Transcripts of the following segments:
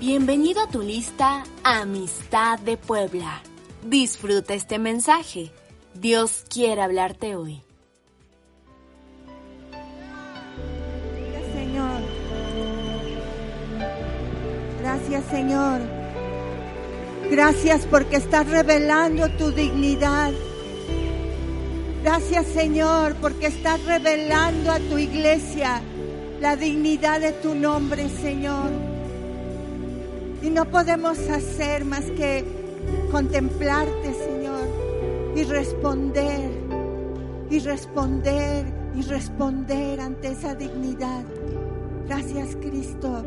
Bienvenido a tu lista Amistad de Puebla. Disfruta este mensaje. Dios quiere hablarte hoy. Gracias, Señor. Gracias, Señor. Gracias porque estás revelando tu dignidad. Gracias, Señor, porque estás revelando a tu iglesia la dignidad de tu nombre, Señor. Y no podemos hacer más que contemplarte, Señor, y responder, y responder, y responder ante esa dignidad. Gracias, Cristo,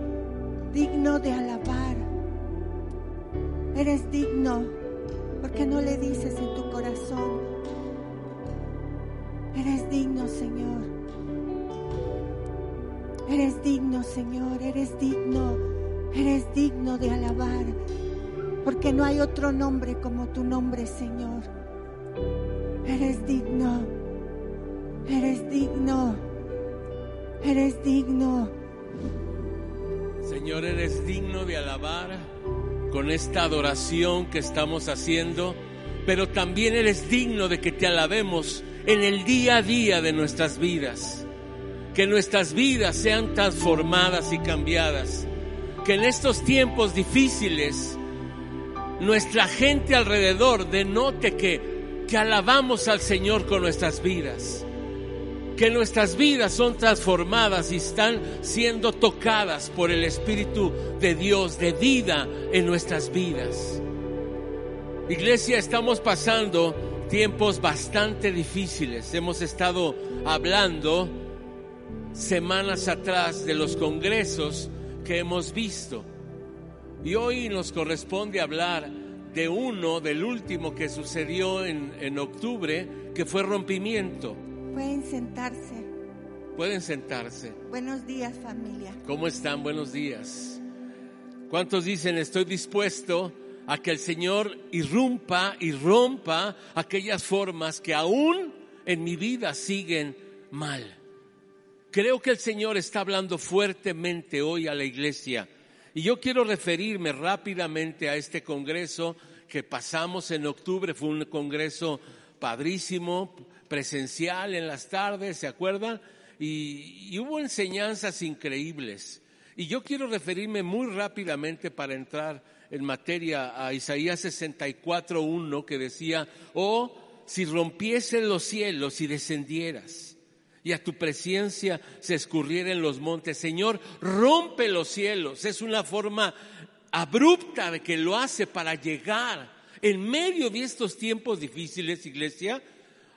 digno de alabar. Eres digno porque no le dices en tu corazón. Eres digno, Señor. Eres digno, Señor, eres digno, eres digno de alabar, porque no hay otro nombre como tu nombre, Señor. Eres digno, eres digno, eres digno. Señor, eres digno de alabar con esta adoración que estamos haciendo, pero también eres digno de que te alabemos en el día a día de nuestras vidas. Que nuestras vidas sean transformadas y cambiadas. Que en estos tiempos difíciles nuestra gente alrededor denote que, que alabamos al Señor con nuestras vidas. Que nuestras vidas son transformadas y están siendo tocadas por el Espíritu de Dios de vida en nuestras vidas. Iglesia, estamos pasando tiempos bastante difíciles. Hemos estado hablando semanas atrás de los congresos que hemos visto. Y hoy nos corresponde hablar de uno, del último que sucedió en, en octubre, que fue rompimiento. Pueden sentarse. Pueden sentarse. Buenos días, familia. ¿Cómo están? Buenos días. ¿Cuántos dicen estoy dispuesto a que el Señor irrumpa y rompa aquellas formas que aún en mi vida siguen mal? Creo que el Señor está hablando fuertemente hoy a la iglesia. Y yo quiero referirme rápidamente a este congreso que pasamos en octubre. Fue un congreso padrísimo, presencial en las tardes, ¿se acuerdan? Y, y hubo enseñanzas increíbles. Y yo quiero referirme muy rápidamente para entrar en materia a Isaías 64.1 que decía, oh, si rompiesen los cielos y descendieras y a tu presencia se escurrieren los montes. Señor, rompe los cielos. Es una forma abrupta de que lo hace para llegar en medio de estos tiempos difíciles, iglesia.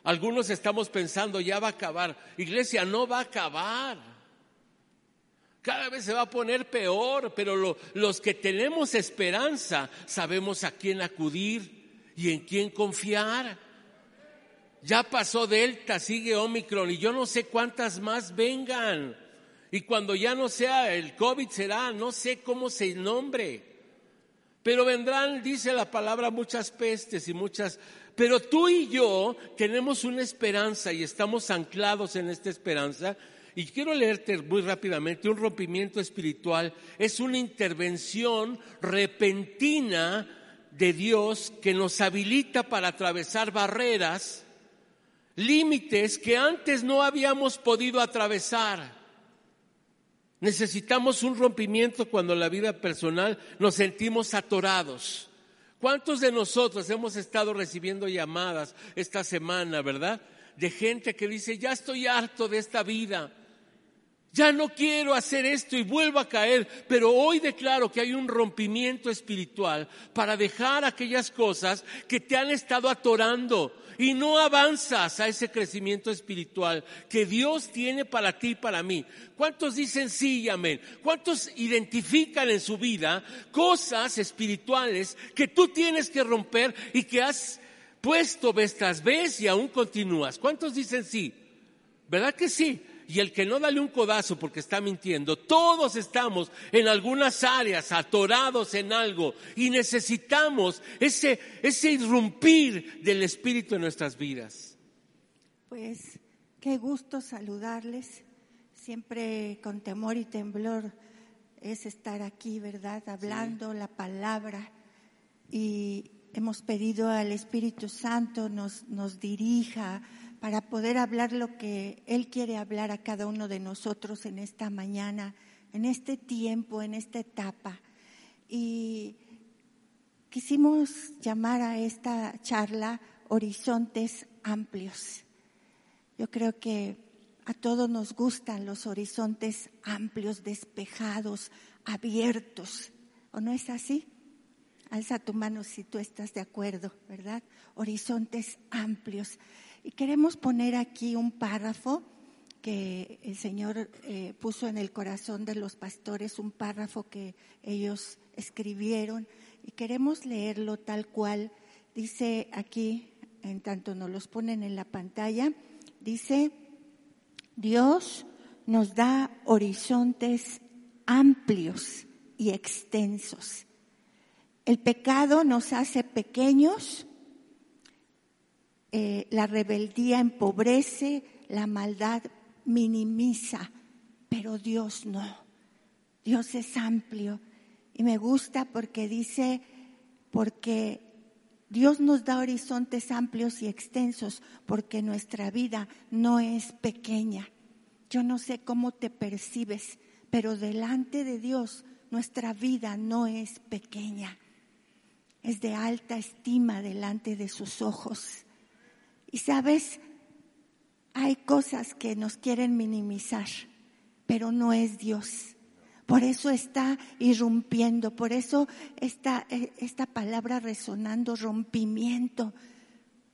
Algunos estamos pensando, ya va a acabar. Iglesia, no va a acabar. Cada vez se va a poner peor, pero lo, los que tenemos esperanza sabemos a quién acudir y en quién confiar. Ya pasó Delta, sigue Omicron y yo no sé cuántas más vengan. Y cuando ya no sea el COVID será, no sé cómo se nombre. Pero vendrán, dice la palabra, muchas pestes y muchas... Pero tú y yo tenemos una esperanza y estamos anclados en esta esperanza. Y quiero leerte muy rápidamente, un rompimiento espiritual es una intervención repentina de Dios que nos habilita para atravesar barreras límites que antes no habíamos podido atravesar. Necesitamos un rompimiento cuando en la vida personal nos sentimos atorados. ¿Cuántos de nosotros hemos estado recibiendo llamadas esta semana, verdad? De gente que dice, ya estoy harto de esta vida, ya no quiero hacer esto y vuelvo a caer, pero hoy declaro que hay un rompimiento espiritual para dejar aquellas cosas que te han estado atorando, y no avanzas a ese crecimiento espiritual que Dios tiene para ti y para mí. ¿Cuántos dicen sí y amén? ¿Cuántos identifican en su vida cosas espirituales que tú tienes que romper y que has puesto vez tras vez y aún continúas? ¿Cuántos dicen sí? ¿Verdad que sí? Y el que no dale un codazo porque está mintiendo. Todos estamos en algunas áreas atorados en algo y necesitamos ese, ese irrumpir del Espíritu en nuestras vidas. Pues qué gusto saludarles, siempre con temor y temblor es estar aquí, ¿verdad? Hablando la palabra. Y hemos pedido al Espíritu Santo nos, nos dirija para poder hablar lo que Él quiere hablar a cada uno de nosotros en esta mañana, en este tiempo, en esta etapa. Y quisimos llamar a esta charla Horizontes Amplios. Yo creo que a todos nos gustan los horizontes amplios, despejados, abiertos. ¿O no es así? Alza tu mano si tú estás de acuerdo, ¿verdad? Horizontes amplios. Y queremos poner aquí un párrafo que el Señor eh, puso en el corazón de los pastores, un párrafo que ellos escribieron y queremos leerlo tal cual. Dice aquí, en tanto nos los ponen en la pantalla, dice, Dios nos da horizontes amplios y extensos. El pecado nos hace pequeños, eh, la rebeldía empobrece, la maldad minimiza, pero Dios no. Dios es amplio y me gusta porque dice, porque Dios nos da horizontes amplios y extensos porque nuestra vida no es pequeña. Yo no sé cómo te percibes, pero delante de Dios nuestra vida no es pequeña. Es de alta estima delante de sus ojos. Y sabes, hay cosas que nos quieren minimizar, pero no es Dios. Por eso está irrumpiendo, por eso está eh, esta palabra resonando, rompimiento,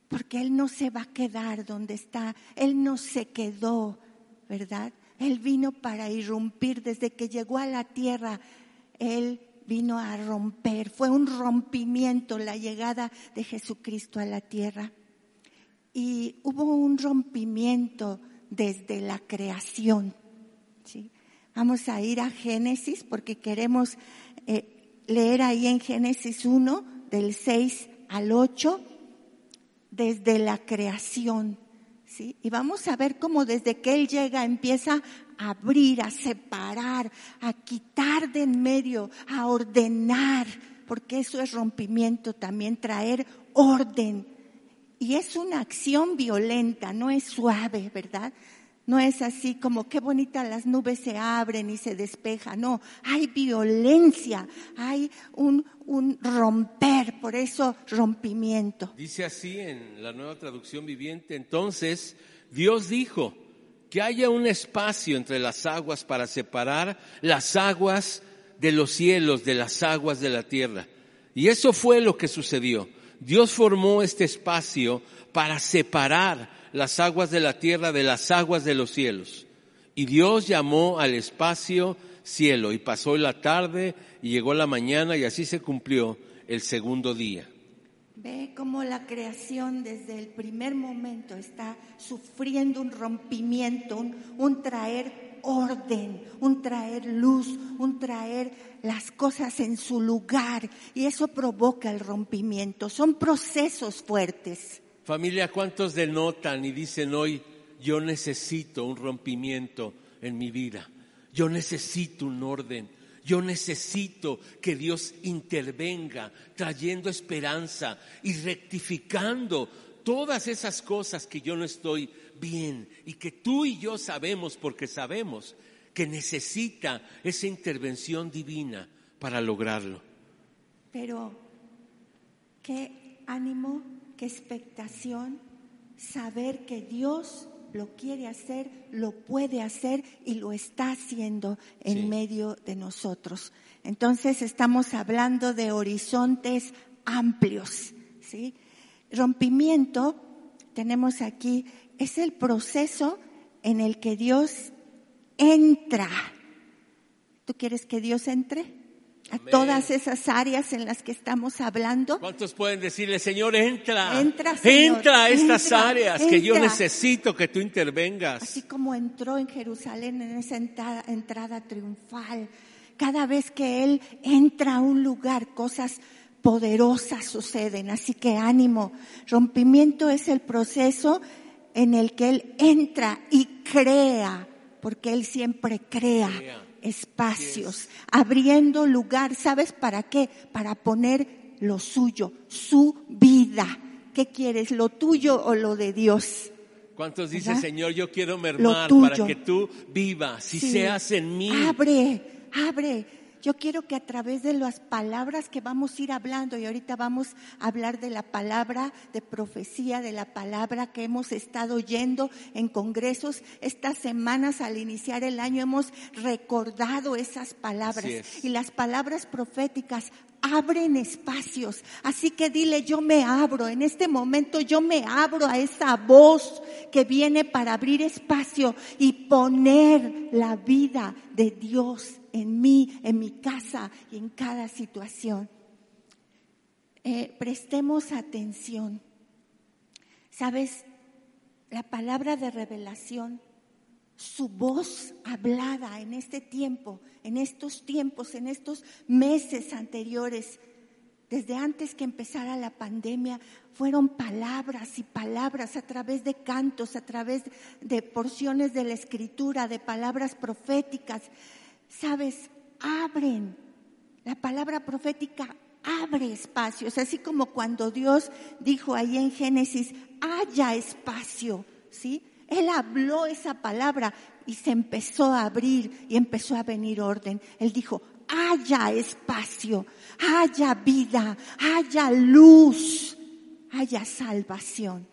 porque Él no se va a quedar donde está, Él no se quedó, ¿verdad? Él vino para irrumpir desde que llegó a la tierra, Él vino a romper, fue un rompimiento la llegada de Jesucristo a la tierra. Y hubo un rompimiento desde la creación. ¿sí? Vamos a ir a Génesis porque queremos eh, leer ahí en Génesis 1, del 6 al 8, desde la creación. ¿sí? Y vamos a ver cómo desde que Él llega empieza a abrir, a separar, a quitar de en medio, a ordenar, porque eso es rompimiento también, traer orden. Y es una acción violenta, no es suave, ¿verdad? No es así como qué bonita las nubes se abren y se despejan. No, hay violencia, hay un, un romper, por eso rompimiento. Dice así en la nueva traducción viviente, entonces Dios dijo que haya un espacio entre las aguas para separar las aguas de los cielos de las aguas de la tierra. Y eso fue lo que sucedió. Dios formó este espacio para separar las aguas de la tierra de las aguas de los cielos. Y Dios llamó al espacio cielo y pasó la tarde y llegó la mañana y así se cumplió el segundo día. Ve cómo la creación desde el primer momento está sufriendo un rompimiento, un, traer orden, un traer luz, un traer las cosas en su lugar y eso provoca el rompimiento. Son procesos fuertes. Familia, ¿cuántos denotan y dicen hoy, yo necesito un rompimiento en mi vida? Yo necesito un orden. Yo necesito que Dios intervenga trayendo esperanza y rectificando todas esas cosas que yo no estoy bien y que tú y yo sabemos porque sabemos que necesita esa intervención divina para lograrlo. Pero, ¿qué ánimo expectación saber que Dios lo quiere hacer, lo puede hacer y lo está haciendo en medio de nosotros. Entonces estamos hablando de horizontes amplios, ¿sí? Rompimiento, tenemos aquí, es el proceso en el que Dios entra. ¿Tú quieres que Dios entre? a todas esas áreas en las que estamos hablando. ¿Cuántos pueden decirle, Señor, entra? Entra, entra a estas áreas que yo necesito que tú intervengas. Así como entró en Jerusalén en esa entrada, triunfal. Cada vez que Él entra a un lugar, cosas poderosas suceden. Así que ánimo. Rompimiento es el proceso en el que Él entra y crea, porque Él siempre crea espacios, abriendo lugar. ¿Sabes para qué? Para poner lo suyo, su vida. ¿Qué quieres, lo tuyo o lo de Dios? ¿Cuántos dicen. Señor, yo quiero mermar para que tú vivas y Sí. seas en mí? Abre, abre. Yo quiero que a través de las palabras que vamos a ir hablando, y ahorita vamos a hablar de la palabra de profecía, de la palabra que hemos estado oyendo en congresos, estas semanas al iniciar el año hemos recordado esas palabras. Es. Y las palabras proféticas abren espacios. Así que dile, yo me abro, en este momento yo me abro a esa voz que viene para abrir espacio y poner la vida de Dios en mí, en mi casa y en cada situación. Eh, prestemos atención. Sabes, la palabra de revelación su voz hablada en este tiempo, en estos tiempos, en estos meses anteriores, desde antes que empezara la pandemia, fueron palabras y palabras a través de cantos, a través de porciones de la escritura, de palabras proféticas. Sabes, abren. La palabra profética abre espacios, así como cuando Dios dijo ahí en Génesis, haya espacio, ¿sí? Él habló esa palabra y se empezó a abrir y empezó a venir orden. Él dijo, haya espacio, haya vida, haya luz, haya salvación.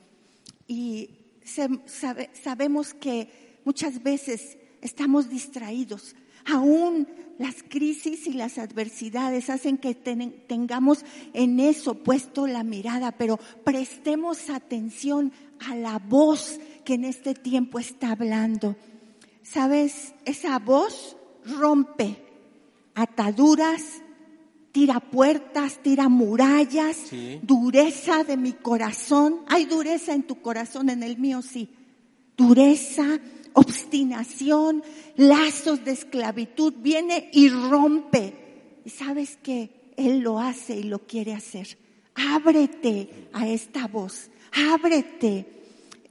Y sabemos que muchas veces estamos distraídos. Aún las crisis y las adversidades hacen que ten- tengamos en eso puesto la mirada, pero prestemos atención a la voz que en este tiempo está hablando. ¿Sabes? Esa voz rompe ataduras, tira puertas, tira murallas, Sí. dureza de mi corazón. Hay dureza en tu corazón, en el mío sí. Dureza, obstinación, lazos de esclavitud. Viene y rompe. Y sabes que Él lo hace y lo quiere hacer. Ábrete a esta voz. Ábrete.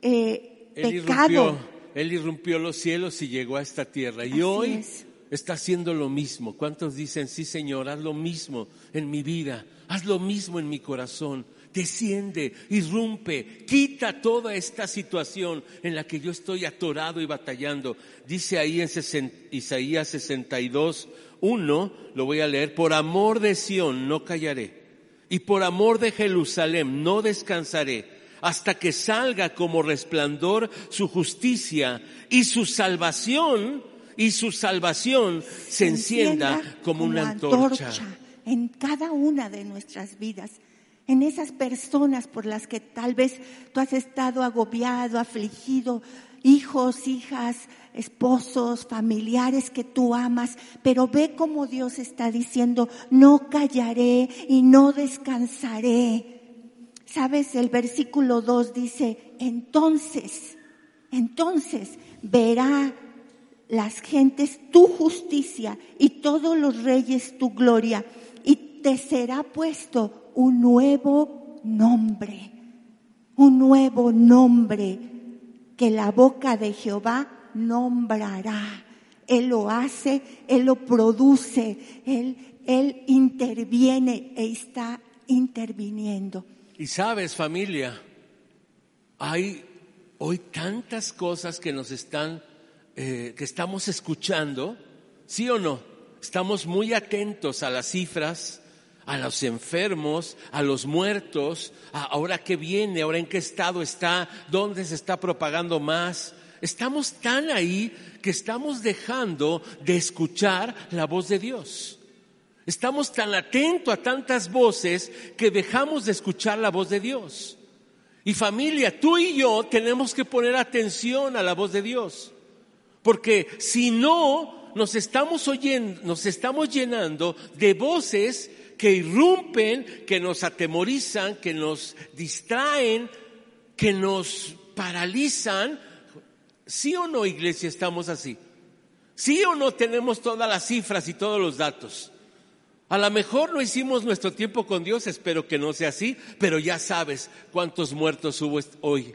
Eh, Él pecado. irrumpió, él irrumpió los cielos y llegó a esta tierra. Y Así hoy es. está haciendo lo mismo. ¿Cuántos dicen, sí Señor, haz lo mismo en mi vida, haz lo mismo en mi corazón? Desciende, irrumpe, quita toda esta situación en la que yo estoy atorado y batallando. Dice ahí en sesen- Isaías 62, 1, lo voy a leer, por amor de Sión no callaré y por amor de Jerusalén no descansaré hasta que salga como resplandor su justicia y su salvación y su salvación se encienda como una antorcha. en cada una de nuestras vidas, en esas personas por las que tal vez tú has estado agobiado, afligido, hijos, hijas, esposos, familiares que tú amas, pero ve como Dios está diciendo, no callaré y no descansaré. Sabes, el versículo 2 dice, entonces, entonces verá las gentes tu justicia y todos los reyes tu gloria y te será puesto un nuevo nombre, un nuevo nombre que la boca de Jehová nombrará. Él lo hace, Él lo produce, Él, Él interviene e está interviniendo. Y sabes, familia, hay hoy tantas cosas que nos están, eh, que estamos escuchando, ¿sí o no? Estamos muy atentos a las cifras, a los enfermos, a los muertos, a ahora qué viene, ahora en qué estado está, dónde se está propagando más. Estamos tan ahí que estamos dejando de escuchar la voz de Dios. Estamos tan atentos a tantas voces que dejamos de escuchar la voz de Dios. Y familia, tú y yo tenemos que poner atención a la voz de Dios. Porque si no, nos estamos oyendo, nos estamos llenando de voces que irrumpen, que nos atemorizan, que nos distraen, que nos paralizan. ¿Sí o no, iglesia, estamos así? ¿Sí o no tenemos todas las cifras y todos los datos? A lo mejor no hicimos nuestro tiempo con Dios, espero que no sea así, pero ya sabes cuántos muertos hubo hoy.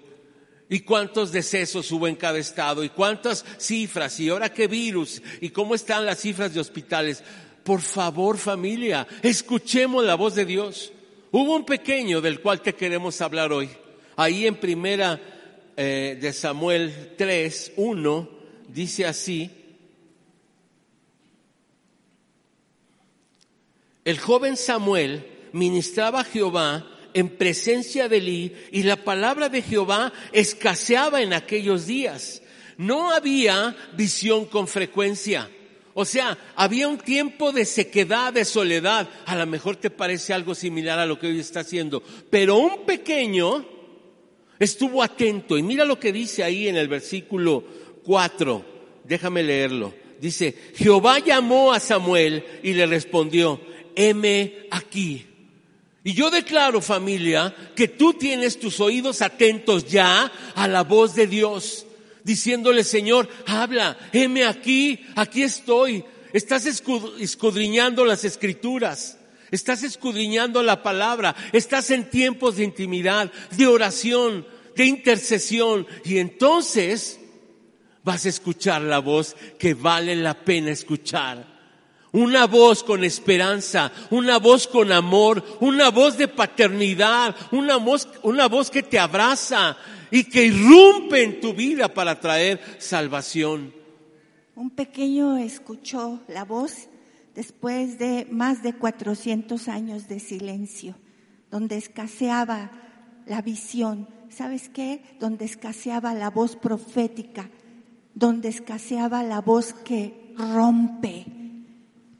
¿Y cuántos decesos hubo en cada estado? ¿Y cuántas cifras? ¿Y ahora qué virus? ¿Y cómo están las cifras de hospitales? Por favor, familia, escuchemos la voz de Dios. Hubo un pequeño del cual te queremos hablar hoy. Ahí en primera eh, de Samuel 3, 1, dice así, el joven Samuel ministraba a Jehová en presencia de Elí y la palabra de Jehová escaseaba en aquellos días. No había visión con frecuencia. O sea, había un tiempo de sequedad, de soledad. A lo mejor te parece algo similar a lo que hoy está haciendo. Pero un pequeño estuvo atento. Y mira lo que dice ahí en el versículo 4. Déjame leerlo. Dice, Jehová llamó a Samuel y le respondió, heme aquí. Y yo declaro, familia, que tú tienes tus oídos atentos ya a la voz de Dios, diciéndole, Señor, habla, heme aquí, aquí estoy. Estás escudriñando las escrituras, estás escudriñando la palabra, estás en tiempos de intimidad, de oración, de intercesión, y entonces vas a escuchar la voz que vale la pena escuchar una voz con esperanza, una voz con amor, una voz de paternidad, una voz, una voz que te abraza y que irrumpe en tu vida para traer salvación. Un pequeño escuchó la voz después de más de 400 años de silencio, donde escaseaba la visión. ¿Sabes qué? Donde escaseaba la voz profética, donde escaseaba la voz que rompe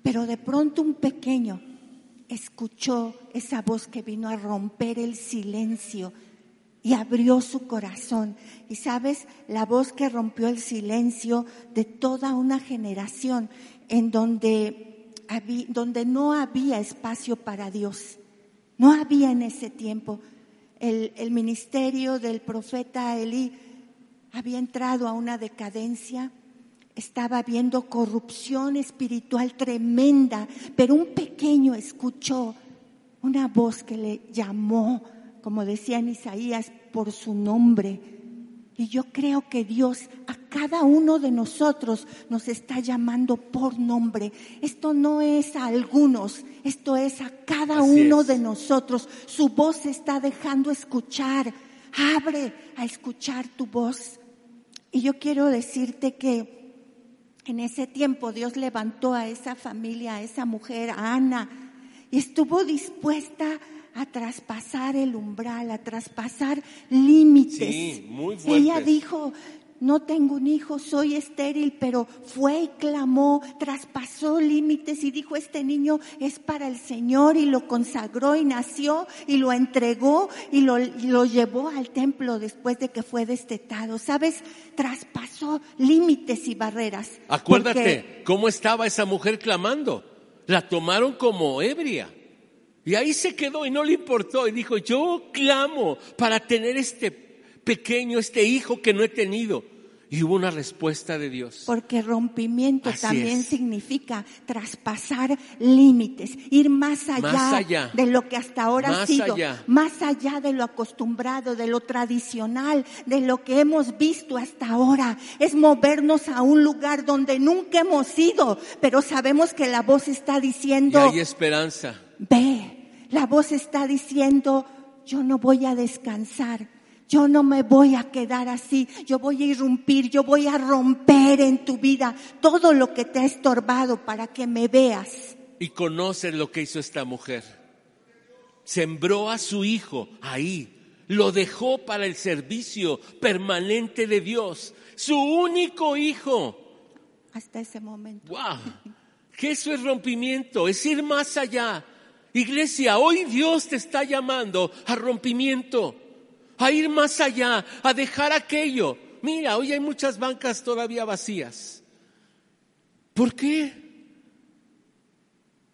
pero de pronto un pequeño escuchó esa voz que vino a romper el silencio y abrió su corazón. Y sabes, la voz que rompió el silencio de toda una generación en donde, donde no había espacio para Dios. No había en ese tiempo. El, el ministerio del profeta Elí había entrado a una decadencia estaba viendo corrupción espiritual tremenda, pero un pequeño escuchó una voz que le llamó, como decía en Isaías, por su nombre. Y yo creo que Dios a cada uno de nosotros nos está llamando por nombre. Esto no es a algunos, esto es a cada uno de nosotros. Su voz se está dejando escuchar. Abre a escuchar tu voz. Y yo quiero decirte que en ese tiempo Dios levantó a esa familia, a esa mujer, a Ana, y estuvo dispuesta a traspasar el umbral, a traspasar límites. Sí, muy Ella dijo, no tengo un hijo, soy estéril, pero fue y clamó, traspasó límites y dijo, este niño es para el Señor y lo consagró y nació y lo entregó y lo, lo llevó al templo después de que fue destetado. ¿Sabes? Traspasó límites y barreras. Acuérdate cómo estaba esa mujer clamando. La tomaron como ebria. Y ahí se quedó y no le importó y dijo, yo clamo para tener este pequeño, este hijo que no he tenido. Y hubo una respuesta de Dios. Porque rompimiento también significa traspasar límites, ir más allá, de lo que hasta ahora ha sido, más allá de lo acostumbrado, de lo tradicional, de lo que hemos visto hasta ahora. Es movernos a un lugar donde nunca hemos ido, pero sabemos que la voz está diciendo... Y hay esperanza. Ve, la voz está diciendo, yo no voy a descansar yo no me voy a quedar así, yo voy a irrumpir, yo voy a romper en tu vida todo lo que te ha estorbado para que me veas. Y conoces lo que hizo esta mujer. Sembró a su hijo ahí, lo dejó para el servicio permanente de Dios, su único hijo. Hasta ese momento. ¡Wow! Que eso es rompimiento, es ir más allá. Iglesia, hoy Dios te está llamando a rompimiento a ir más allá, a dejar aquello. Mira, hoy hay muchas bancas todavía vacías. ¿Por qué?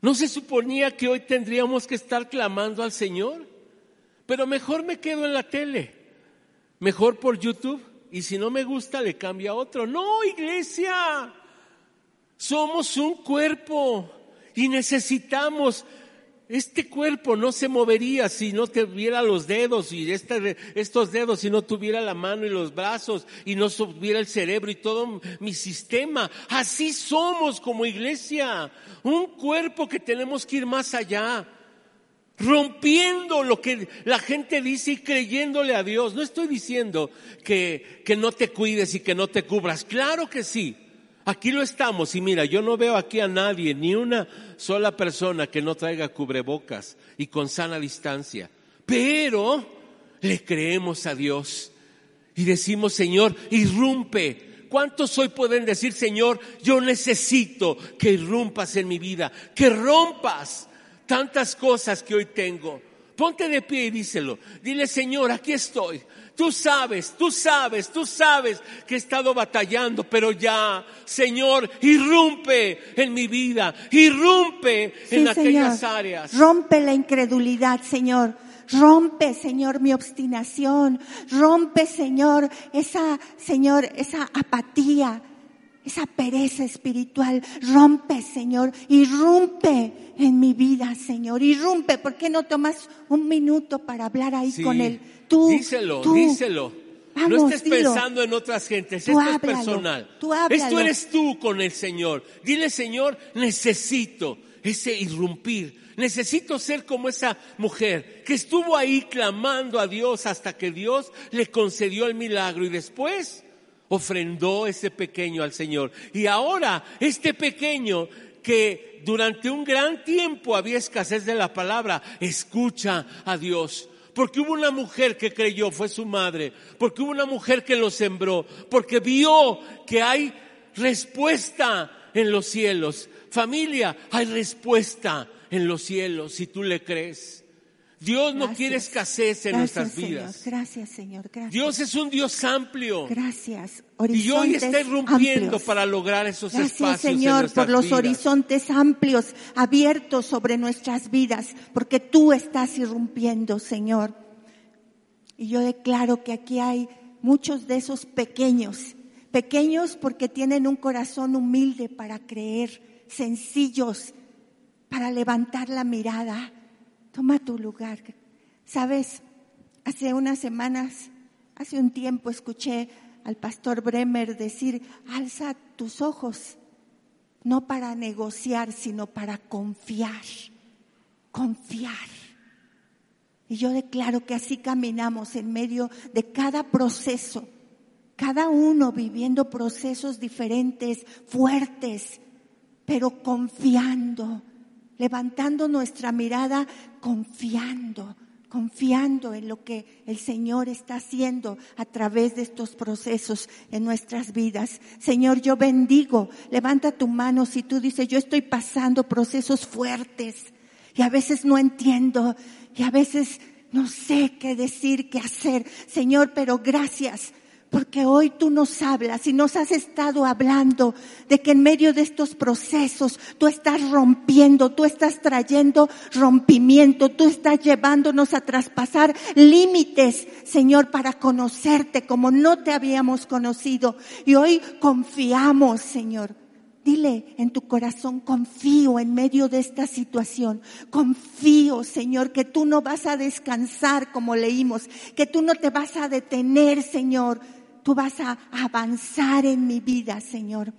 ¿No se suponía que hoy tendríamos que estar clamando al Señor? Pero mejor me quedo en la tele, mejor por YouTube, y si no me gusta le cambio a otro. No, iglesia, somos un cuerpo y necesitamos este cuerpo no se movería si no tuviera los dedos y este, estos dedos si no tuviera la mano y los brazos y no tuviera el cerebro y todo mi sistema. Así somos como iglesia. Un cuerpo que tenemos que ir más allá. Rompiendo lo que la gente dice y creyéndole a Dios. No estoy diciendo que, que no te cuides y que no te cubras. Claro que sí. Aquí lo estamos y mira, yo no veo aquí a nadie, ni una sola persona que no traiga cubrebocas y con sana distancia. Pero le creemos a Dios y decimos, Señor, irrumpe. ¿Cuántos hoy pueden decir, Señor, yo necesito que irrumpas en mi vida, que rompas tantas cosas que hoy tengo? Ponte de pie y díselo. Dile, Señor, aquí estoy. Tú sabes, tú sabes, tú sabes que he estado batallando, pero ya, Señor, irrumpe en mi vida, irrumpe en aquellas áreas. Rompe la incredulidad, Señor. Rompe, Señor, mi obstinación. Rompe, Señor, esa, Señor, esa apatía, esa pereza espiritual. Rompe, Señor, irrumpe en mi vida, Señor. Irrumpe. ¿Por qué no tomas un minuto para hablar ahí con Él? díselo, díselo. no estés pensando en otras gentes, esto es personal. esto eres tú con el Señor. Dile, Señor, necesito ese irrumpir. Necesito ser como esa mujer que estuvo ahí clamando a Dios hasta que Dios le concedió el milagro y después ofrendó ese pequeño al Señor. Y ahora este pequeño que durante un gran tiempo había escasez de la palabra, escucha a Dios porque hubo una mujer que creyó, fue su madre, porque hubo una mujer que lo sembró, porque vio que hay respuesta en los cielos. Familia, hay respuesta en los cielos si tú le crees. Dios no quiere escasez en nuestras vidas. Gracias, Señor. Gracias. Dios es un Dios amplio. Gracias. y hoy está irrumpiendo para lograr esos espacios. Señor, por los horizontes amplios abiertos sobre nuestras vidas, porque tú estás irrumpiendo, Señor. Y yo declaro que aquí hay muchos de esos pequeños, pequeños porque tienen un corazón humilde para creer, sencillos para levantar la mirada Toma tu lugar. Sabes, hace unas semanas, hace un tiempo escuché al pastor Bremer decir, alza tus ojos, no para negociar, sino para confiar, confiar. Y yo declaro que así caminamos en medio de cada proceso, cada uno viviendo procesos diferentes, fuertes, pero confiando, levantando nuestra mirada, confiando, confiando en lo que el Señor está haciendo a través de estos procesos en nuestras vidas. Señor, yo bendigo, levanta tu mano si tú dices, yo estoy pasando procesos fuertes y a veces no entiendo y a veces no sé qué decir, qué hacer. Señor, pero gracias porque hoy tú nos hablas y nos has estado hablando de que en medio de estos procesos tú estás rompiendo, tú estás trayendo rompimiento, tú estás llevándonos a traspasar límites, Señor, para conocerte como no te habíamos conocido. Y hoy confiamos, Señor. Dile en tu corazón, confío en medio de esta situación. Confío, Señor, que tú no vas a descansar como leímos, que tú no te vas a detener, Señor tú vas a avanzar en mi vida, Señor.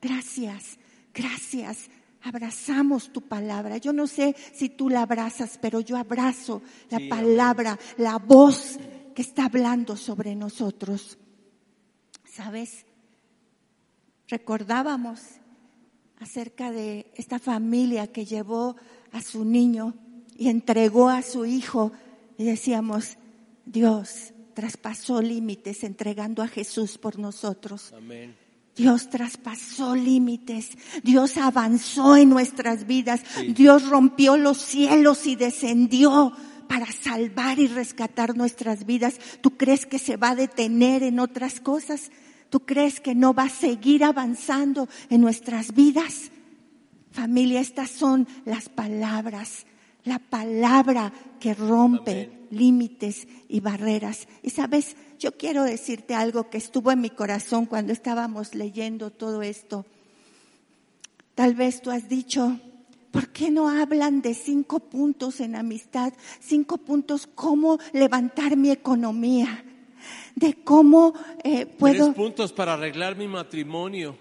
Gracias, gracias. Abrazamos tu palabra. Yo no sé si tú la abrazas, pero yo abrazo la palabra, la voz que está hablando sobre nosotros. ¿Sabes? Recordábamos acerca de esta familia que llevó a su niño y entregó a su hijo y decíamos, Dios, traspasó límites entregando a Jesús por nosotros. Dios traspasó límites, Dios avanzó en nuestras vidas, Dios rompió los cielos y descendió para salvar y rescatar nuestras vidas. ¿Tú crees que se va a detener en otras cosas? ¿Tú crees que no va a seguir avanzando en nuestras vidas? Familia, estas son las palabras, la palabra que rompe límites y barreras. Y sabes, yo quiero decirte algo que estuvo en mi corazón cuando estábamos leyendo todo esto. Tal vez tú has dicho, ¿Por qué no hablan de cinco puntos en amistad? Cinco puntos, cómo levantar mi economía, de cómo eh, puedo... Tres puntos para arreglar mi matrimonio.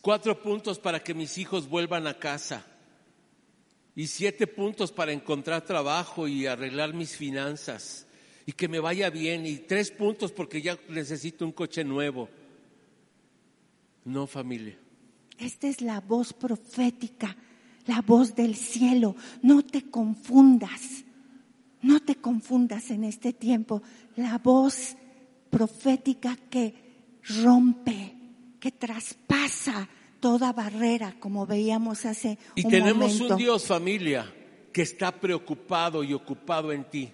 Cuatro puntos para que mis hijos vuelvan a casa. Y siete puntos para encontrar trabajo y arreglar mis finanzas. Y que me vaya bien. Y tres puntos porque ya necesito un coche nuevo. No, familia. Esta es la voz profética, la voz del cielo. No te confundas, no te confundas en este tiempo. La voz profética que rompe, que traspasa toda barrera, como veíamos hace Y un tenemos momento. un Dios, familia, que está preocupado y ocupado en ti.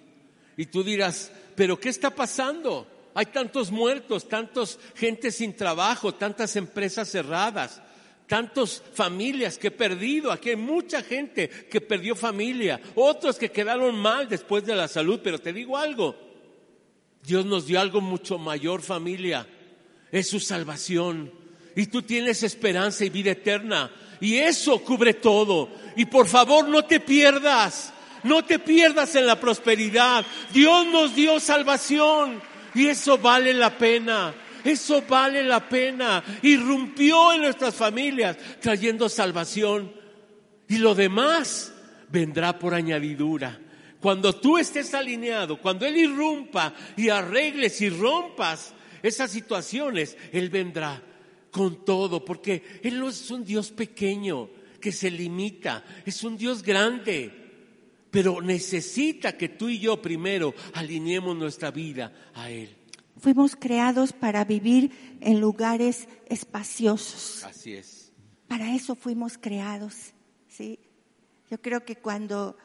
Y tú dirás, pero ¿qué está pasando? Hay tantos muertos, tantos gente sin trabajo, tantas empresas cerradas, tantas familias que he perdido. Aquí hay mucha gente que perdió familia, otros que quedaron mal después de la salud. Pero te digo algo, Dios nos dio algo mucho mayor, familia. Es su salvación. Y tú tienes esperanza y vida eterna. Y eso cubre todo. Y por favor no te pierdas. No te pierdas en la prosperidad. Dios nos dio salvación. Y eso vale la pena. Eso vale la pena. Irrumpió en nuestras familias trayendo salvación. Y lo demás vendrá por añadidura. Cuando tú estés alineado, cuando Él irrumpa y arregles y rompas esas situaciones, Él vendrá con todo, porque Él no es un Dios pequeño que se limita, es un Dios grande, pero necesita que tú y yo primero alineemos nuestra vida a Él. Fuimos creados para vivir en lugares espaciosos. Así es. Para eso fuimos creados, ¿sí? Yo creo que cuando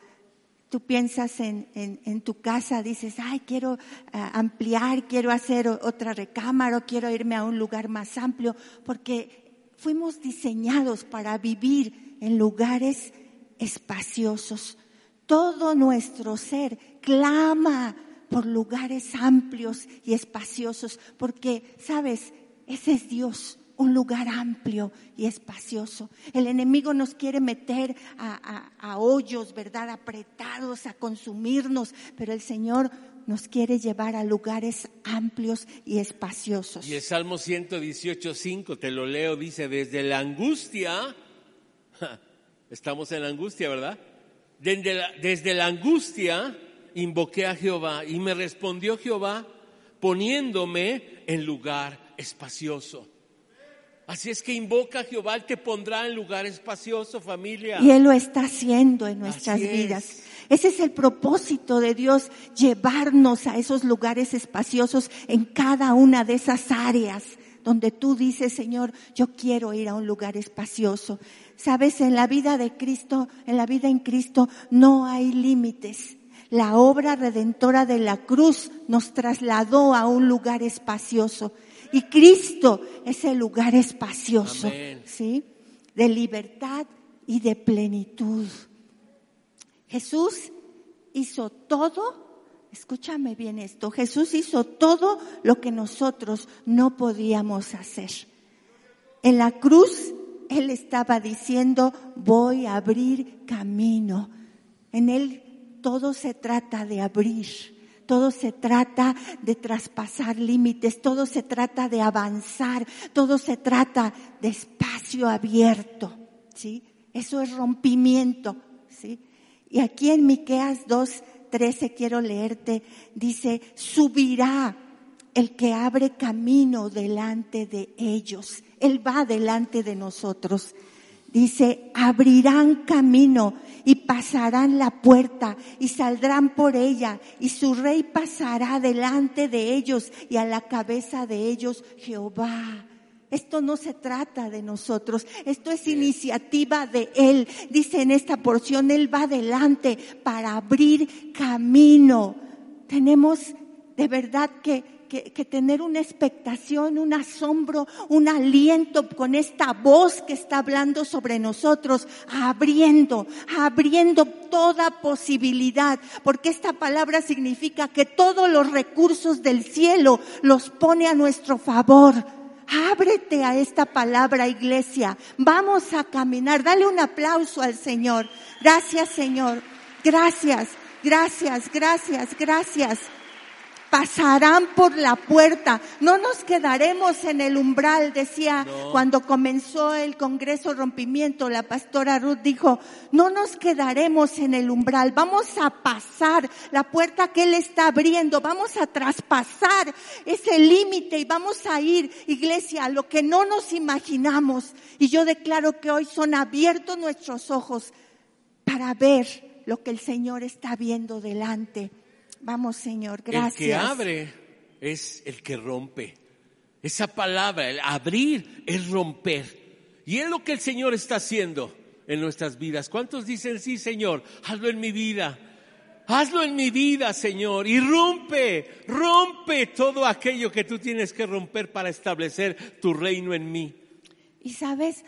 tú piensas en, en- tu casa, dices, ay, quiero ah, ampliar, quiero hacer otra recámara, o quiero irme a un lugar más amplio, porque fuimos diseñados para vivir en lugares espaciosos. Todo nuestro ser clama por lugares amplios y espaciosos, porque, sabes, ese es Dios, un lugar amplio y espacioso. El enemigo nos quiere meter a, a- hoyos, ¿verdad? Apretados, a consumirnos, pero el Señor nos quiere llevar a lugares amplios y espaciosos. Y el Salmo 118.5, te lo leo, dice, desde la angustia, estamos en la angustia, ¿verdad? Desde la, desde la angustia invoqué a Jehová y me respondió Jehová poniéndome en lugar espacioso. Así es que invoca a Jehová, te pondrá en lugar espacioso, familia. Y Él lo está haciendo en nuestras Así es. vidas. Ese es el propósito de Dios, llevarnos a esos lugares espaciosos en cada una de esas áreas donde tú dices, Señor, yo quiero ir a un lugar espacioso. Sabes, en la vida de Cristo, en la vida en Cristo, no hay límites. La obra redentora de la cruz nos trasladó a un lugar espacioso. Y Cristo es el lugar espacioso, Amén. ¿sí? De libertad y de plenitud. Jesús hizo todo, escúchame bien esto, Jesús hizo todo lo que nosotros no podíamos hacer. En la cruz Él estaba diciendo, voy a abrir camino. En Él todo se trata de abrir, todo se trata de traspasar límites, todo se trata de avanzar, todo se trata de espacio abierto, ¿sí? Eso es rompimiento, ¿sí? Y aquí en Miqueas 2:13 quiero leerte, dice, subirá el que abre camino delante de ellos. Él va delante de nosotros. Dice, abrirán camino y pasarán la puerta y saldrán por ella y su rey pasará delante de ellos y a la cabeza de ellos Jehová. Esto no se trata de nosotros, esto es iniciativa de Él. Dice en esta porción, Él va adelante para abrir camino. Tenemos de verdad que, que, que tener una expectación, un asombro, un aliento con esta voz que está hablando sobre nosotros, abriendo, abriendo toda posibilidad, porque esta palabra significa que todos los recursos del cielo los pone a nuestro favor Ábrete a esta palabra, iglesia. Vamos a caminar. Dale un aplauso al Señor. Gracias, Señor. Gracias, gracias, gracias, gracias pasarán por la puerta, no nos quedaremos en el umbral, decía cuando comenzó el Congreso Rompimiento, la pastora Ruth dijo, no nos quedaremos en el umbral, vamos a pasar la puerta que Él está abriendo, vamos a traspasar ese límite y vamos a ir, iglesia, a lo que no nos imaginamos. Y yo declaro que hoy son abiertos nuestros ojos para ver lo que el Señor está viendo delante. Vamos, Señor, gracias. El que abre es el que rompe. Esa palabra, el abrir es romper. Y es lo que el Señor está haciendo en nuestras vidas. ¿Cuántos dicen, sí, Señor, hazlo en mi vida? Hazlo en mi vida, Señor, y rompe, rompe todo aquello que tú tienes que romper para establecer tu reino en mí. Y sabes,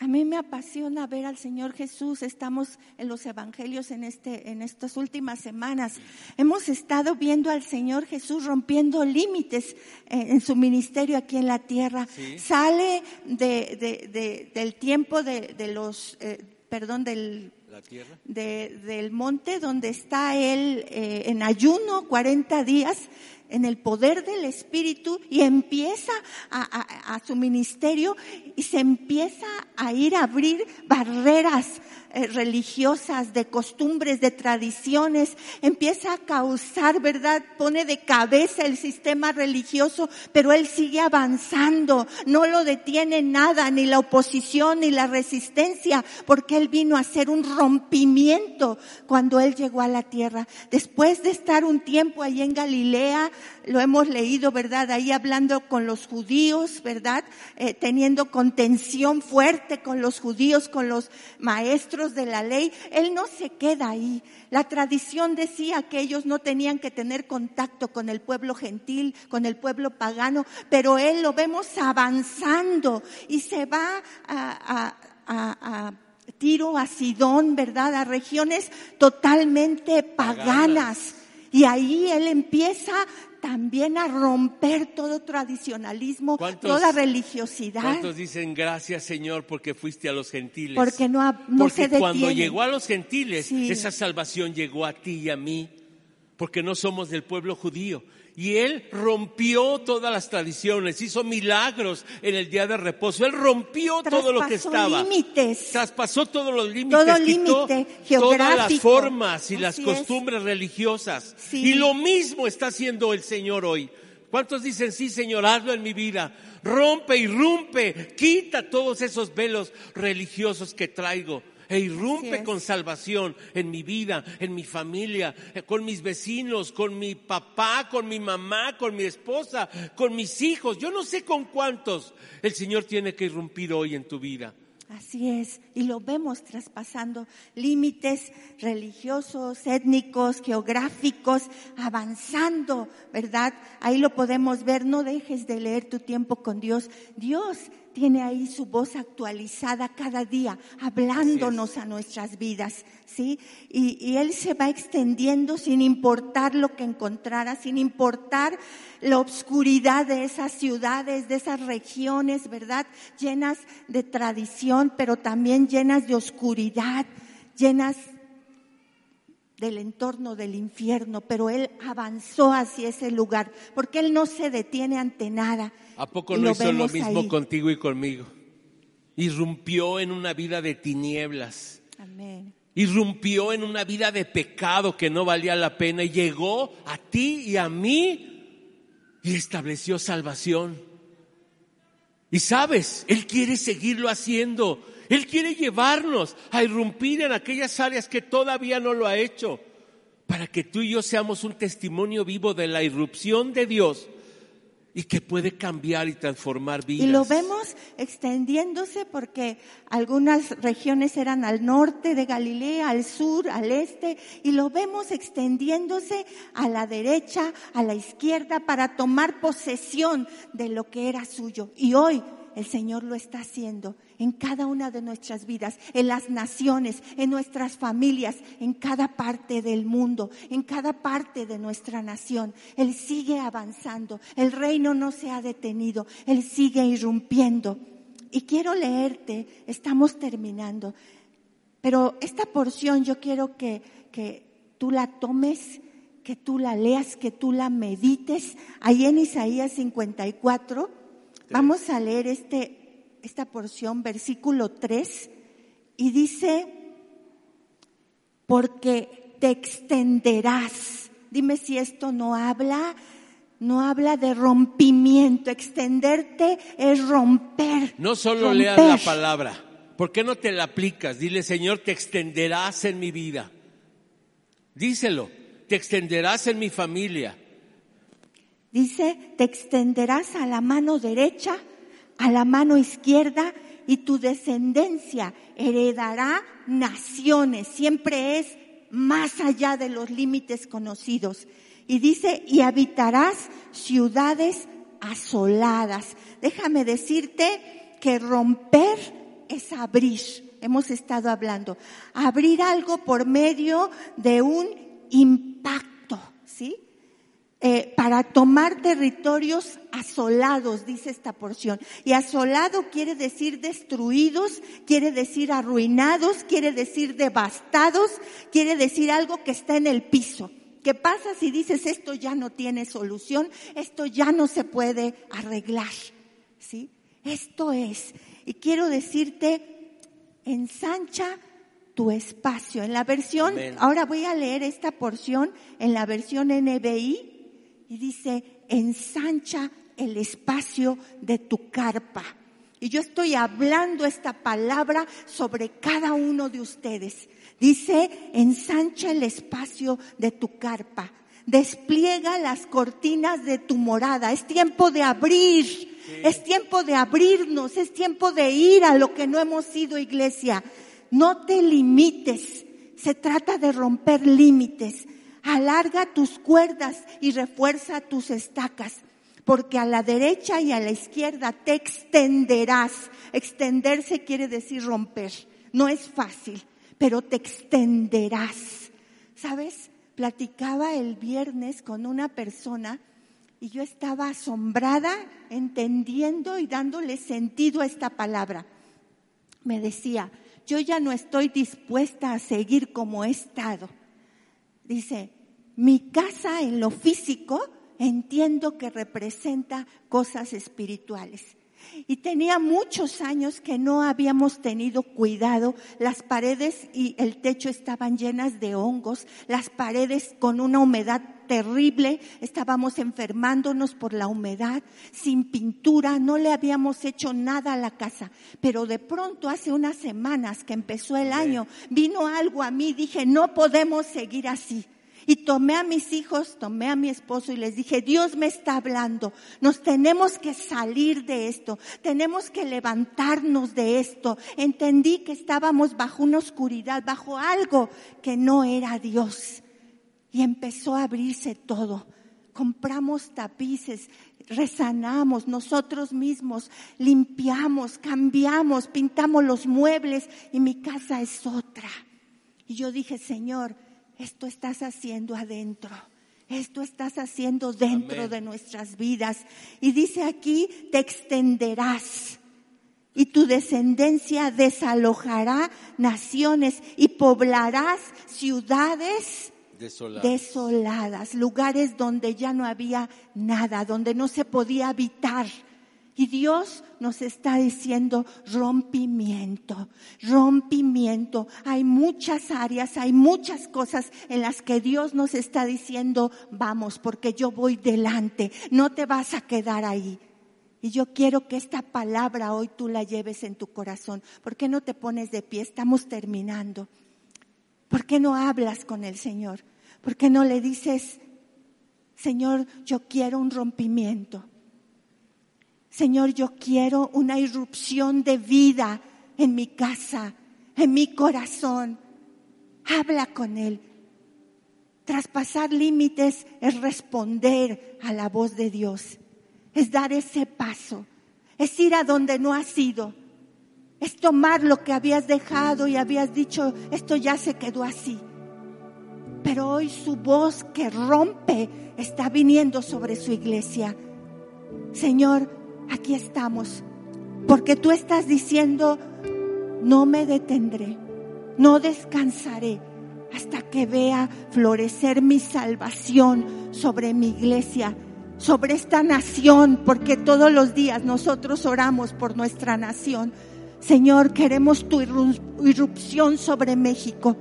a mí me apasiona ver al Señor Jesús. Estamos en los evangelios en este, en estas últimas semanas. Hemos estado viendo al Señor Jesús rompiendo límites en, su ministerio aquí en la tierra. Sale de, del tiempo de, los, eh, perdón, del del monte donde está él eh, en ayuno 40 días en el poder del Espíritu y empieza a, su ministerio y se empieza a ir a abrir barreras eh, religiosas, de costumbres, de tradiciones, empieza a causar, ¿verdad? Pone de cabeza el sistema religioso, pero él sigue avanzando, no lo detiene nada, ni la oposición, ni la resistencia, porque él vino a hacer un rompimiento cuando él llegó a la tierra. Después de estar un tiempo allí en Galilea, lo hemos leído, ¿verdad? Ahí hablando con los judíos, ¿verdad? Eh, teniendo contención fuerte con los judíos, con los maestros de la ley. Él no se queda ahí. La tradición decía que ellos no tenían que tener contacto con el pueblo gentil, con el pueblo pagano, pero él lo vemos avanzando y se va a, a Tiro, a Sidón, ¿verdad? A regiones totalmente paganas. Y ahí él empieza también a romper todo tradicionalismo, toda religiosidad. ¿Cuántos dicen gracias Señor porque fuiste a los gentiles? Porque no, no porque cuando llegó a los gentiles, esa salvación llegó a ti y a mí, porque no somos del pueblo judío. Y él rompió todas las tradiciones, hizo milagros en el día de reposo. Él rompió todo lo que estaba. límites. Traspasó todos los límites. Todo límite todas las formas y las costumbres religiosas. Y lo mismo está haciendo el Señor hoy. ¿Cuántos dicen, sí, Señor, hazlo en mi vida? Rompe y rompe, quita todos esos velos religiosos que traigo e irrumpe con salvación en mi vida, en mi familia, eh, con mis vecinos, con mi papá, con mi mamá, con mi esposa, con mis hijos. Yo no sé con cuántos el Señor tiene que irrumpir hoy en tu vida. Así es, y lo vemos traspasando límites religiosos, étnicos, geográficos, avanzando, ¿verdad? Ahí lo podemos ver, no dejes de leer tu tiempo con Dios. Dios tiene ahí su voz actualizada cada día, hablándonos a nuestras vidas, ¿sí? Y, Él se va extendiendo sin importar lo que encontrara, sin importar la obscuridad de esas ciudades, de esas regiones, ¿verdad? Llenas de tradición, pero también llenas de oscuridad, llenas del entorno del infierno, pero él avanzó hacia ese lugar, porque él no se detiene ante nada. ¿A poco no hizo lo mismo contigo y conmigo? Irrumpió en una vida de tinieblas. Amén. Irrumpió en una vida de pecado que no valía la pena y llegó a ti y a mí y estableció salvación. Y sabes, Él quiere seguirlo haciendo. Él quiere llevarnos a irrumpir en aquellas áreas que todavía no lo ha hecho, para que tú y yo seamos un testimonio vivo de la irrupción de Dios y que puede cambiar y transformar vidas. Y lo vemos extendiéndose porque algunas regiones eran al norte de Galilea, al sur, al este, y lo vemos extendiéndose a la derecha, a la izquierda, para tomar posesión de lo que era suyo. Y hoy el Señor lo está haciendo en cada una de nuestras vidas, en las naciones, en nuestras familias, en cada parte del mundo, en cada parte de nuestra nación. Él sigue avanzando, el reino no se ha detenido, Él sigue irrumpiendo. Y quiero leerte, estamos terminando, pero esta porción yo quiero que, que tú la tomes que tú la leas, que tú la medites. Ahí en Isaías 54, vamos a leer este, esta porción, versículo 3, y dice, porque te extenderás. Dime si esto no habla, no habla de rompimiento. Extenderte es romper. No solo leas la palabra. ¿Por qué no te la aplicas? Dile, Señor, te extenderás en mi vida. Díselo te extenderás en mi familia. Dice, te extenderás a la mano derecha, a la mano izquierda, y tu descendencia heredará naciones. Siempre es más allá de los límites conocidos. Y dice, y habitarás ciudades asoladas. Déjame decirte que romper es abrir. Hemos estado hablando. Abrir algo por medio de un impacto, ¿sí? Eh, para tomar territorios asolados, dice esta porción. Y asolado quiere decir destruidos, quiere decir arruinados, quiere decir devastados, quiere decir algo que está en el piso. ¿Qué pasa si dices esto ya no tiene solución? Esto ya no se puede arreglar. ¿Sí? Esto es. Y quiero decirte, ensancha tu espacio. En la versión, ahora voy a leer esta porción en la versión NBI y dice, ensancha el espacio de tu carpa. Y yo estoy hablando esta palabra sobre cada uno de ustedes. Dice, ensancha el espacio de tu carpa. Despliega las cortinas de tu morada. Es tiempo de abrir. Es tiempo de abrirnos. Es tiempo de ir a lo que no hemos sido iglesia. No te limites. Se trata de romper límites. Alarga tus cuerdas y refuerza tus estacas, porque a la derecha y a la izquierda te extenderás. Extenderse quiere decir romper. No es fácil, pero te extenderás. ¿Sabes? Platicaba el viernes con una persona y yo estaba asombrada, entendiendo y dándole sentido a esta palabra. Me decía, yo ya no estoy dispuesta a seguir como he estado. Dice, mi casa en lo físico entiendo que representa cosas espirituales. Y tenía muchos años que no habíamos tenido cuidado. Las paredes y el techo estaban llenas de hongos, las paredes con una humedad terrible, estábamos enfermándonos por la humedad, sin pintura, no le habíamos hecho nada a la casa. Pero de pronto, hace unas semanas que empezó el año, vino algo a mí, dije, no podemos seguir así. Y tomé a mis hijos, tomé a mi esposo y les dije, Dios me está hablando, nos tenemos que salir de esto, tenemos que levantarnos de esto. Entendí que estábamos bajo una oscuridad, bajo algo que no era Dios. Y empezó a abrirse todo. Compramos tapices, resanamos nosotros mismos, limpiamos, cambiamos, pintamos los muebles y mi casa es otra. Y yo dije, Señor, esto estás haciendo adentro. Esto estás haciendo dentro de nuestras vidas. Y dice aquí, te extenderás y tu descendencia desalojará naciones y poblarás ciudades desoladas, lugares donde ya no había nada, donde no se podía habitar. Y Dios nos está diciendo rompimiento, rompimiento. Hay muchas áreas, hay muchas cosas en las que Dios nos está diciendo, vamos, porque yo voy delante, no te vas a quedar ahí. Y yo quiero que esta palabra hoy tú la lleves en tu corazón. ¿Por qué no te pones de pie? Estamos terminando. ¿Por qué no hablas con el Señor? ¿Por qué no le dices, Señor, yo quiero un rompimiento? Señor, yo quiero una irrupción de vida en mi casa, en mi corazón. Habla con Él. Traspasar límites es responder a la voz de Dios, es dar ese paso, es ir a donde no has ido, es tomar lo que habías dejado y habías dicho, esto ya se quedó así. Pero hoy su voz que rompe está viniendo sobre su iglesia. Señor, aquí estamos, porque tú estás diciendo, no me detendré, no descansaré hasta que vea florecer mi salvación sobre mi iglesia, sobre esta nación, porque todos los días nosotros oramos por nuestra nación. Señor, queremos tu irrupción sobre México.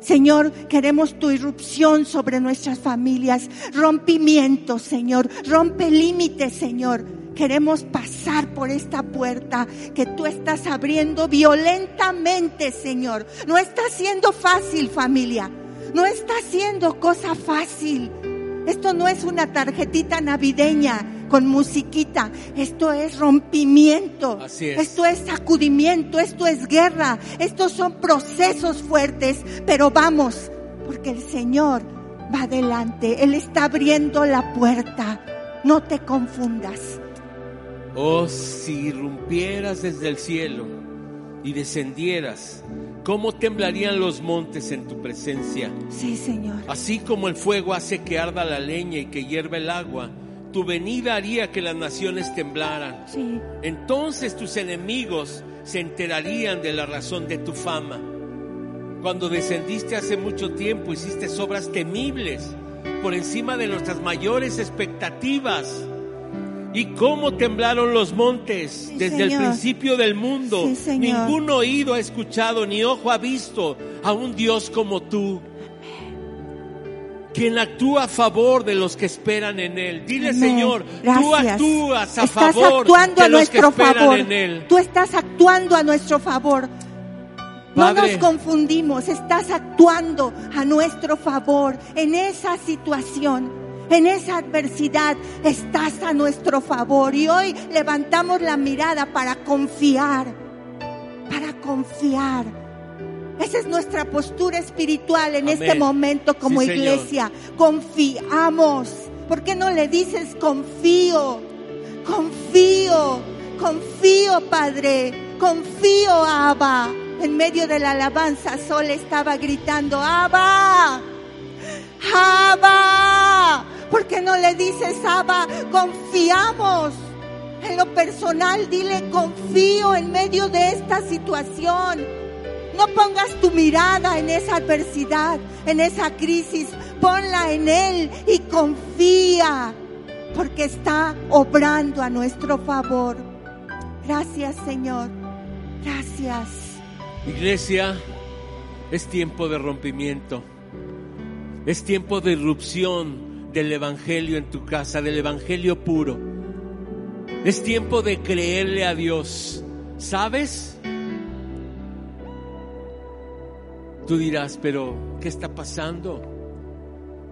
Señor, queremos tu irrupción sobre nuestras familias. Rompimiento, Señor. Rompe límites, Señor. Queremos pasar por esta puerta que tú estás abriendo violentamente, Señor. No está siendo fácil, familia. No está siendo cosa fácil. Esto no es una tarjetita navideña con musiquita. Esto es rompimiento. Esto es sacudimiento. Esto es guerra. Estos son procesos fuertes. Pero vamos, porque el Señor va adelante. Él está abriendo la puerta. No te confundas. Oh, si irrumpieras desde el cielo y descendieras, ¿cómo temblarían los montes en tu presencia? Sí, Señor. Así como el fuego hace que arda la leña y que hierva el agua, tu venida haría que las naciones temblaran. Sí. Entonces tus enemigos se enterarían de la razón de tu fama. Cuando descendiste hace mucho tiempo, hiciste obras temibles por encima de nuestras mayores expectativas. ¿Y cómo temblaron los montes desde el principio del mundo? Ningún oído ha escuchado ni ojo ha visto a un Dios como tú quien actúa a favor de los que esperan en Él. Dile, Señor, tú actúas a favor de los que esperan en Él. Tú estás actuando a nuestro favor. No nos confundimos, estás actuando a nuestro favor en esa situación, en esa adversidad, estás a nuestro favor. Y hoy levantamos la mirada para confiar, para confiar esa es nuestra postura espiritual en este momento como iglesia. Confiamos. ¿Por qué no le dices confío? Confío, confío, Padre. Confío, Abba. En medio de la alabanza, Sol estaba gritando, Abba. Abba. ¿Por qué no le dices, Abba? Confiamos. En lo personal, dile, confío en medio de esta situación. No pongas tu mirada en esa adversidad, en esa crisis. Ponla en Él y confía, porque está obrando a nuestro favor. Gracias, Señor. Gracias. Iglesia, es tiempo de rompimiento. Es tiempo de irrupción del Evangelio en tu casa, del Evangelio puro. Es tiempo de creerle a Dios. ¿Sabes? Tú dirás, pero ¿qué está pasando?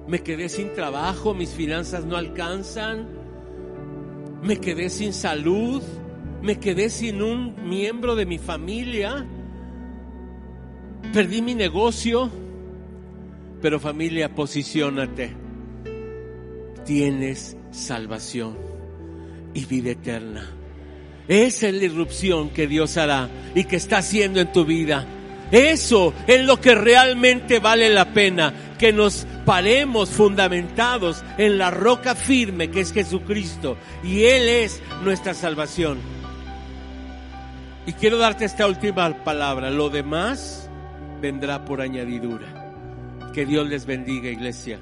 Me quedé sin trabajo, mis finanzas no alcanzan, me quedé sin salud, me quedé sin un miembro de mi familia, perdí mi negocio, pero familia, posiciónate. Tienes salvación y vida eterna. Esa es la irrupción que Dios hará y que está haciendo en tu vida. Eso es lo que realmente vale la pena, que nos paremos fundamentados en la roca firme que es Jesucristo y Él es nuestra salvación. Y quiero darte esta última palabra, lo demás vendrá por añadidura. Que Dios les bendiga, iglesia.